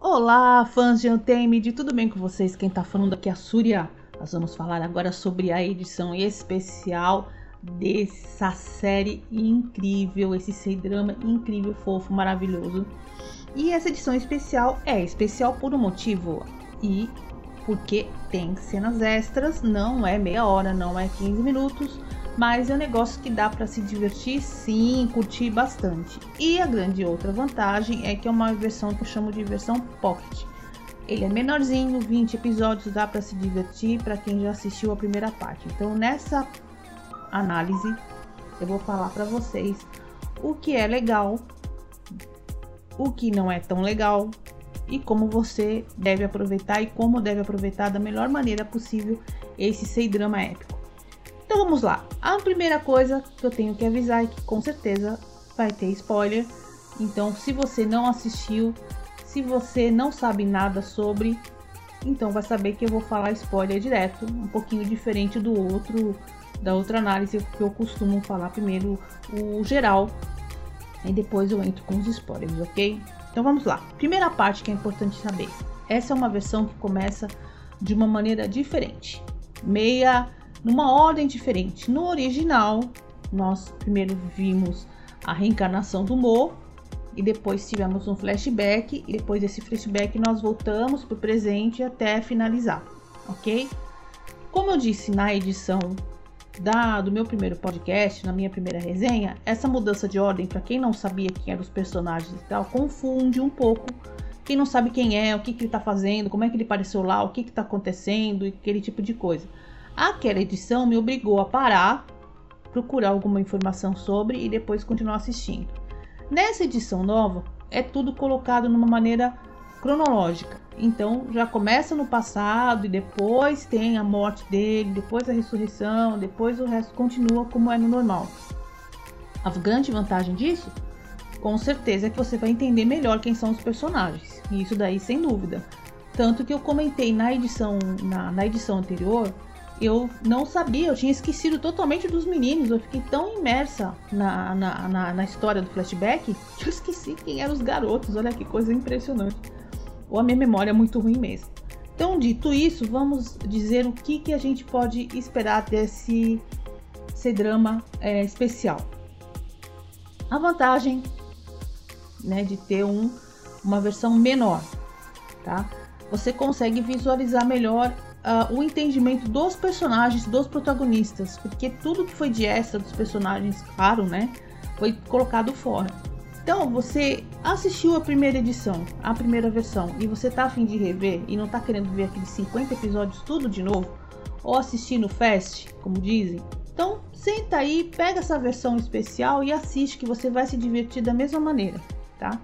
Olá, fãs de Untamed, tudo bem com vocês? Quem tá falando aqui é a Surya. Nós vamos falar agora sobre a edição especial dessa série incrível, esse C-drama incrível, fofo, maravilhoso. E essa edição especial é especial por um motivo e porque tem cenas extras, não é meia hora, não é 15 minutos, mas é um negócio que dá para se divertir sim, curtir bastante. E a grande outra vantagem é que é uma versão que eu chamo de versão pocket. Ele é menorzinho, 20 episódios, dá para se divertir para quem já assistiu a primeira parte. Então, nessa análise, eu vou falar para vocês o que é legal, o que não é tão legal e como você deve aproveitar e como deve aproveitar da melhor maneira possível esse sei drama épico. Então vamos lá. A primeira coisa que eu tenho que avisar é que com certeza vai ter spoiler. Então, se você não assistiu, se você não sabe nada sobre, então vai saber que eu vou falar spoiler direto, um pouquinho diferente do outro da outra análise que eu costumo falar primeiro o geral e depois eu entro com os spoilers, ok? Então vamos lá. Primeira parte que é importante saber. Essa é uma versão que começa de uma maneira diferente, meia numa ordem diferente. No original, nós primeiro vimos a reencarnação do Mo e depois tivemos um flashback e depois desse flashback nós voltamos para o presente até finalizar, ok? Como eu disse na edição da, do meu primeiro podcast, na minha primeira resenha, essa mudança de ordem, para quem não sabia quem eram os personagens e tal, confunde um pouco. Quem não sabe quem é, o que, que ele está fazendo, como é que ele apareceu lá, o que está acontecendo e aquele tipo de coisa. Aquela edição me obrigou a parar, procurar alguma informação sobre e depois continuar assistindo. Nessa edição nova, é tudo colocado numa maneira cronológica. Então já começa no passado e depois tem a morte dele, depois a ressurreição, depois o resto continua como é no normal. A grande vantagem disso, com certeza, é que você vai entender melhor quem são os personagens. E isso daí sem dúvida. Tanto que eu comentei na edição, na, na edição anterior, eu não sabia, eu tinha esquecido totalmente dos meninos. Eu fiquei tão imersa na, na, na, na história do flashback que eu esqueci quem eram os garotos. Olha que coisa impressionante ou a minha memória é muito ruim mesmo. Então, dito isso, vamos dizer o que, que a gente pode esperar desse C-drama é, especial. A vantagem né, de ter um, uma versão menor, tá? Você consegue visualizar melhor uh, o entendimento dos personagens, dos protagonistas, porque tudo que foi de extra dos personagens, claro, né, foi colocado fora. Então, você assistiu a primeira edição, a primeira versão, e você tá afim de rever e não tá querendo ver aqueles 50 episódios tudo de novo, ou assistir no Fast, como dizem, então senta aí, pega essa versão especial e assiste que você vai se divertir da mesma maneira, tá?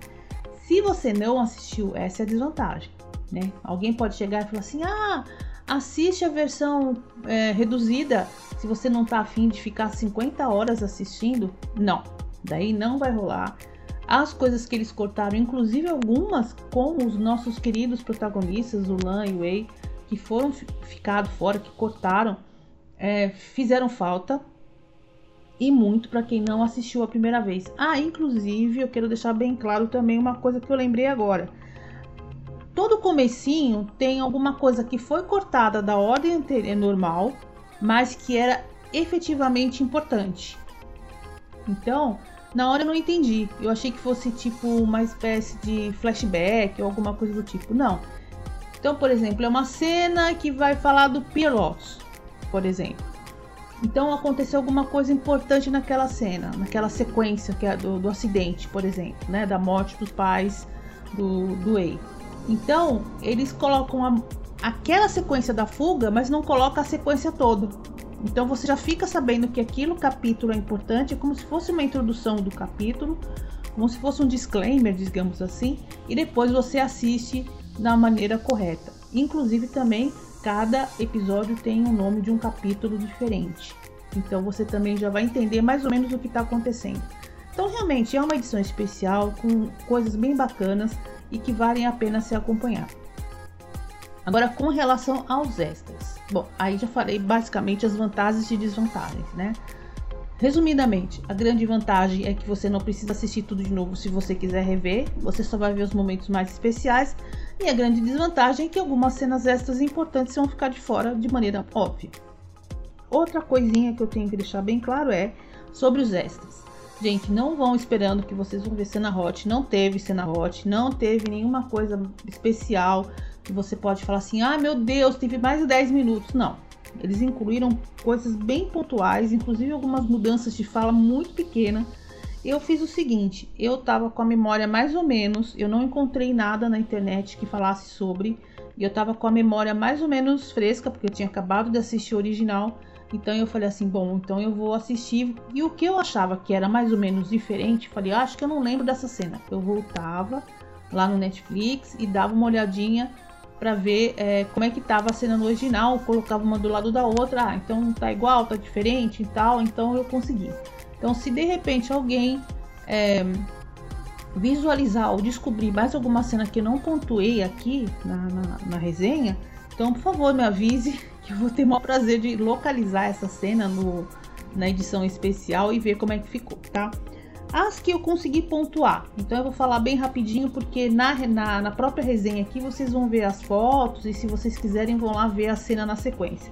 Se você não assistiu, essa é a desvantagem, né? Alguém pode chegar e falar assim: ah, assiste a versão é, reduzida se você não tá afim de ficar 50 horas assistindo. Não, daí não vai rolar as coisas que eles cortaram, inclusive algumas com os nossos queridos protagonistas, o Lan e o Wei, que foram ficado fora, que cortaram, é, fizeram falta e muito para quem não assistiu a primeira vez. Ah, inclusive eu quero deixar bem claro também uma coisa que eu lembrei agora. Todo comecinho tem alguma coisa que foi cortada da ordem normal, mas que era efetivamente importante. Então, na hora eu não entendi. Eu achei que fosse tipo uma espécie de flashback ou alguma coisa do tipo. Não. Então, por exemplo, é uma cena que vai falar do Pierrot, por exemplo. Então aconteceu alguma coisa importante naquela cena, naquela sequência que é do, do acidente, por exemplo, né? Da morte dos pais do, do Ei. Então, eles colocam a, aquela sequência da fuga, mas não colocam a sequência toda. Então você já fica sabendo que aquilo capítulo é importante, é como se fosse uma introdução do capítulo, como se fosse um disclaimer, digamos assim, e depois você assiste da maneira correta. Inclusive também cada episódio tem um nome de um capítulo diferente. Então você também já vai entender mais ou menos o que está acontecendo. Então realmente é uma edição especial com coisas bem bacanas e que valem a pena se acompanhar. Agora com relação aos extras, Bom, aí já falei basicamente as vantagens e desvantagens, né? Resumidamente, a grande vantagem é que você não precisa assistir tudo de novo se você quiser rever, você só vai ver os momentos mais especiais. E a grande desvantagem é que algumas cenas extras importantes vão ficar de fora de maneira óbvia. Outra coisinha que eu tenho que deixar bem claro é sobre os extras. Gente, não vão esperando que vocês vão ver cena hot, não teve cena hot, não teve nenhuma coisa especial que você pode falar assim: "Ah, meu Deus, teve mais de 10 minutos". Não, eles incluíram coisas bem pontuais, inclusive algumas mudanças de fala muito pequena. Eu fiz o seguinte, eu tava com a memória mais ou menos, eu não encontrei nada na internet que falasse sobre, e eu tava com a memória mais ou menos fresca, porque eu tinha acabado de assistir o original. Então eu falei assim, bom, então eu vou assistir. E o que eu achava que era mais ou menos diferente, falei, ah, acho que eu não lembro dessa cena. Eu voltava lá no Netflix e dava uma olhadinha para ver é, como é que tava a cena no original, colocava uma do lado da outra, ah, então tá igual, tá diferente e tal, então eu consegui. Então se de repente alguém é, visualizar ou descobrir mais alguma cena que eu não pontuei aqui na, na, na resenha, então por favor me avise eu vou ter o maior prazer de localizar essa cena no, na edição especial e ver como é que ficou, tá? As que eu consegui pontuar. Então eu vou falar bem rapidinho, porque na, na, na, própria resenha aqui vocês vão ver as fotos e se vocês quiserem vão lá ver a cena na sequência.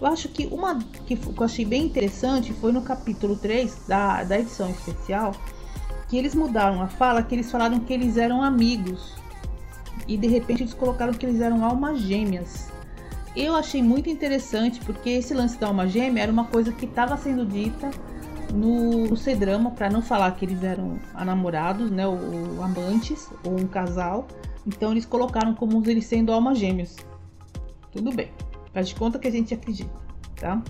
Eu acho que uma que eu achei bem interessante foi no capítulo 3 da, da edição especial, que eles mudaram a fala, que eles falaram que eles eram amigos. E de repente eles colocaram que eles eram almas gêmeas. Eu achei muito interessante porque esse lance da alma gêmea era uma coisa que estava sendo dita no, no C-drama, para não falar que eles eram namorados, né, ou, ou, amantes, ou um casal. Então eles colocaram como eles sendo almas gêmeas. Tudo bem, faz de conta que a gente acredita, tá?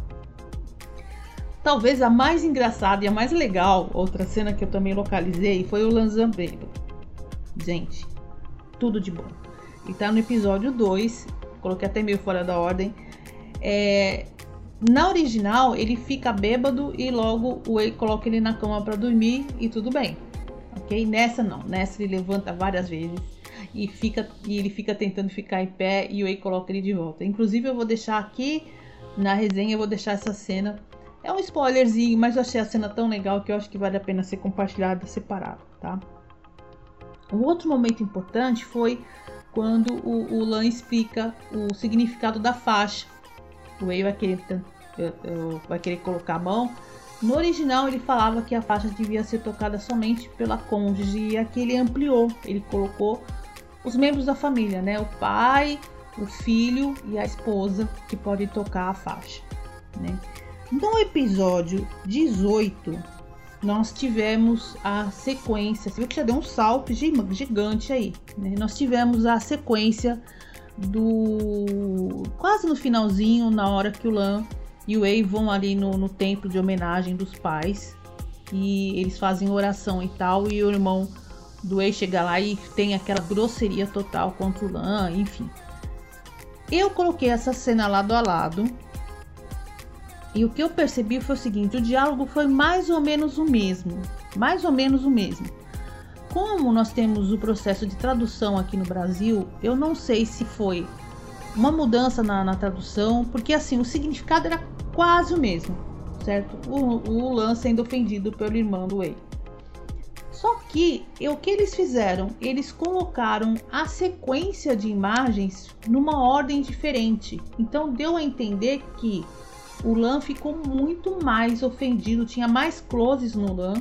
Talvez a mais engraçada e a mais legal, outra cena que eu também localizei, foi o Lanzambeiro. Gente, tudo de bom. E tá no episódio 2, coloquei até meio fora da ordem. É, na original, ele fica bêbado e logo o Wei coloca ele na cama para dormir e tudo bem. Ok? Nessa não. Nessa ele levanta várias vezes e, fica, e ele fica tentando ficar em pé e o Wei coloca ele de volta. Inclusive, eu vou deixar aqui na resenha, eu vou deixar essa cena. É um spoilerzinho, mas eu achei a cena tão legal que eu acho que vale a pena ser compartilhada separado, tá? Um outro momento importante foi quando o, o Lan explica o significado da faixa o Wei vai querer, vai querer colocar a mão. No original ele falava que a faixa devia ser tocada somente pela cônjuge e aqui ele ampliou, ele colocou os membros da família, né? O pai, o filho e a esposa que podem tocar a faixa, né? No episódio 18, nós tivemos a sequência, você viu que já deu um salto gigante aí, né? Nós tivemos a sequência do quase no finalzinho, na hora que o Lan e o Wei vão ali no, no templo de homenagem dos pais e eles fazem oração e tal, e o irmão do Wei chega lá e tem aquela grosseria total contra o Lan, enfim. Eu coloquei essa cena lado a lado. E o que eu percebi foi o seguinte: o diálogo foi mais ou menos o mesmo. Mais ou menos o mesmo. Como nós temos o processo de tradução aqui no Brasil, eu não sei se foi uma mudança na, na tradução, porque assim, o significado era quase o mesmo, certo? O, o Lan sendo ofendido pelo irmão do Wei. Só que o que eles fizeram? Eles colocaram a sequência de imagens numa ordem diferente. Então deu a entender que o Lan ficou muito mais ofendido, tinha mais closes no Lan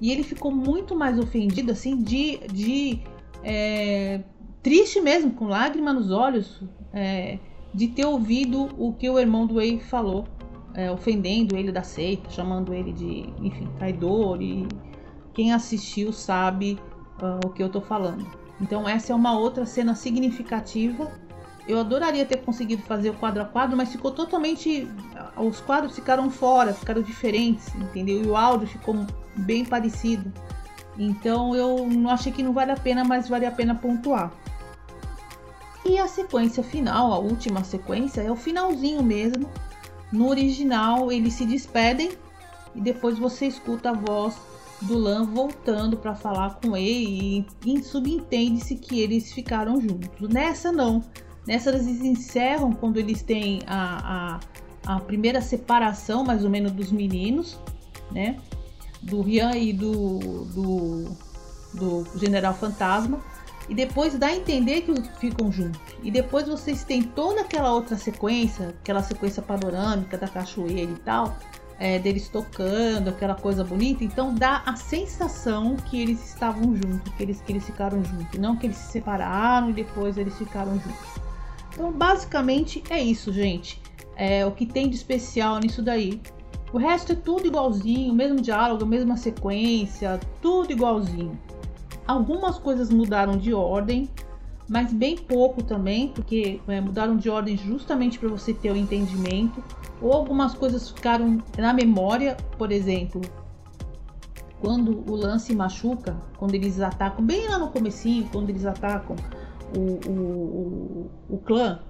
e ele ficou muito mais ofendido, assim, de, de é, triste mesmo, com lágrima nos olhos, é, de ter ouvido o que o irmão do Wei falou, é, ofendendo ele da seita, chamando ele de, enfim, traidor. E quem assistiu sabe uh, o que eu tô falando. Então, essa é uma outra cena significativa. Eu adoraria ter conseguido fazer o quadro a quadro, mas ficou totalmente. Os quadros ficaram fora, ficaram diferentes, entendeu? E o áudio ficou bem parecido. Então eu não achei que não vale a pena, mas vale a pena pontuar. E a sequência final, a última sequência, é o finalzinho mesmo. No original eles se despedem e depois você escuta a voz do Lan voltando para falar com ele e, subentende-se que eles ficaram juntos. Nessa não. Nessa eles encerram quando eles têm a, a, a primeira separação, mais ou menos, dos meninos, né? Do Rian e do, do, do General Fantasma. E depois dá a entender que ficam juntos. E depois vocês têm toda aquela outra sequência, aquela sequência panorâmica da cachoeira e tal, é, deles tocando, aquela coisa bonita. Então dá a sensação que eles estavam juntos, que eles, que eles ficaram juntos. Não que eles se separaram e depois eles ficaram juntos. Então, basicamente é isso, gente. É o que tem de especial nisso daí. O resto é tudo igualzinho, mesmo diálogo, mesma sequência, tudo igualzinho. Algumas coisas mudaram de ordem, mas bem pouco também, porque é, mudaram de ordem justamente para você ter o entendimento. Ou algumas coisas ficaram na memória, por exemplo, quando o lance machuca, quando eles atacam, bem lá no comecinho, quando eles atacam o, o, o, o clã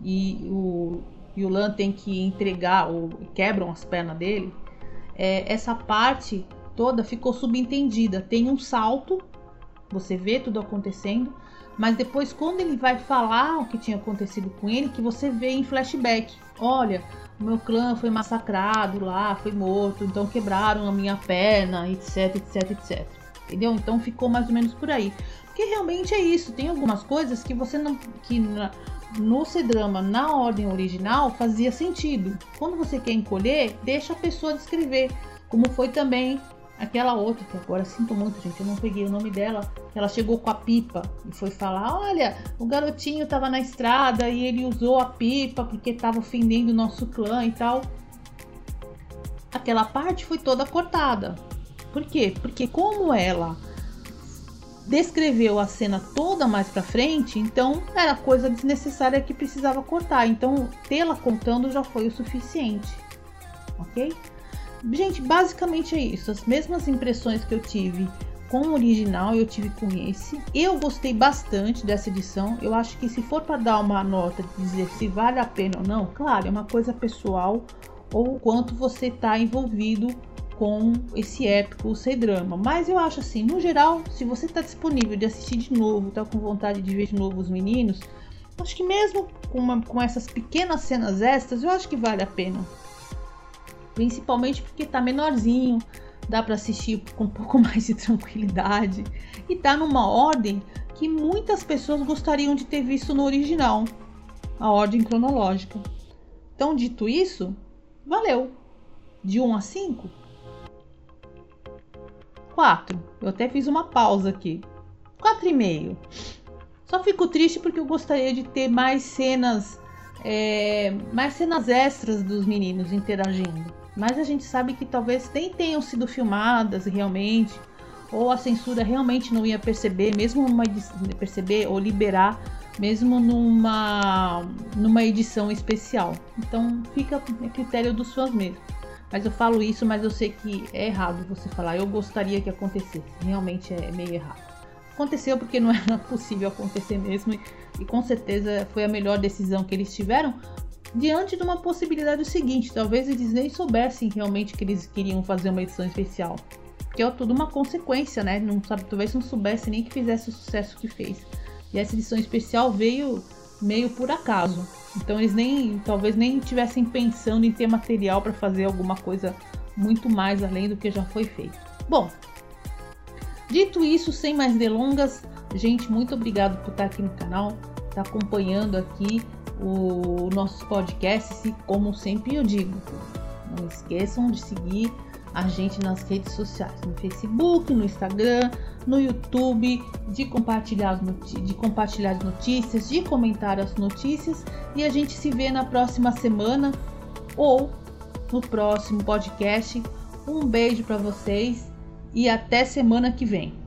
e o, e o Lan tem que entregar, ou quebram as pernas dele, é, essa parte toda ficou subentendida. Tem um salto, você vê tudo acontecendo, mas depois, quando ele vai falar o que tinha acontecido com ele, que você vê em flashback: olha, o meu clã foi massacrado lá, foi morto, então quebraram a minha perna, etc, etc, etc. Entendeu? Então ficou mais ou menos por aí. Porque realmente é isso. Tem algumas coisas que você não. que na, no C-drama, na ordem original, fazia sentido. Quando você quer encolher, deixa a pessoa descrever. Como foi também aquela outra, que agora sinto muito, gente, eu não peguei o nome dela. Ela chegou com a pipa e foi falar: Olha, o garotinho tava na estrada e ele usou a pipa porque tava ofendendo o nosso clã e tal. Aquela parte foi toda cortada. Por quê? Porque como ela descreveu a cena toda mais para frente, então era coisa desnecessária que precisava cortar. Então, tê-la contando já foi o suficiente. OK? Gente, basicamente é isso. As mesmas impressões que eu tive com o original, eu tive com esse. Eu gostei bastante dessa edição. Eu acho que se for para dar uma nota de dizer se vale a pena ou não, claro, é uma coisa pessoal ou quanto você está envolvido com esse épico sem drama. Mas eu acho assim, no geral, se você está disponível de assistir de novo, está com vontade de ver de novo os meninos, acho que mesmo com, uma, com essas pequenas cenas extras, eu acho que vale a pena. Principalmente porque tá menorzinho, dá para assistir com um pouco mais de tranquilidade e tá numa ordem que muitas pessoas gostariam de ter visto no original, a ordem cronológica. Então, dito isso, valeu. De 1 a 5, 4. Eu até fiz uma pausa aqui. 4,5. Só fico triste porque eu gostaria de ter mais cenas, é, mais cenas extras dos meninos interagindo. Mas a gente sabe que talvez nem tenham sido filmadas realmente, ou a censura realmente não ia perceber, mesmo uma perceber ou liberar, mesmo numa numa edição especial. Então fica a critério dos fãs mesmo. Mas eu falo isso, mas eu sei que é errado você falar. Eu gostaria que acontecesse. Realmente é meio errado. Aconteceu porque não era possível acontecer mesmo. E, com certeza foi a melhor decisão que eles tiveram. Diante de uma possibilidade seguinte, talvez eles nem soubessem realmente que eles queriam fazer uma edição especial. Que é tudo uma consequência, né? Não sabe, talvez não soubesse nem que fizesse o sucesso que fez. E essa edição especial veio meio por acaso. Então eles nem, talvez nem tivessem pensando em ter material para fazer alguma coisa muito mais além do que já foi feito. Bom, dito isso, sem mais delongas, gente, muito obrigado por estar aqui no canal, estar acompanhando aqui o nossos podcasts e como sempre eu digo, não esqueçam de seguir a gente nas redes sociais, no Facebook, no Instagram, no YouTube, de compartilhar, de compartilhar as notícias, de comentar as notícias e a gente se vê na próxima semana ou no próximo podcast. Um beijo para vocês e até semana que vem.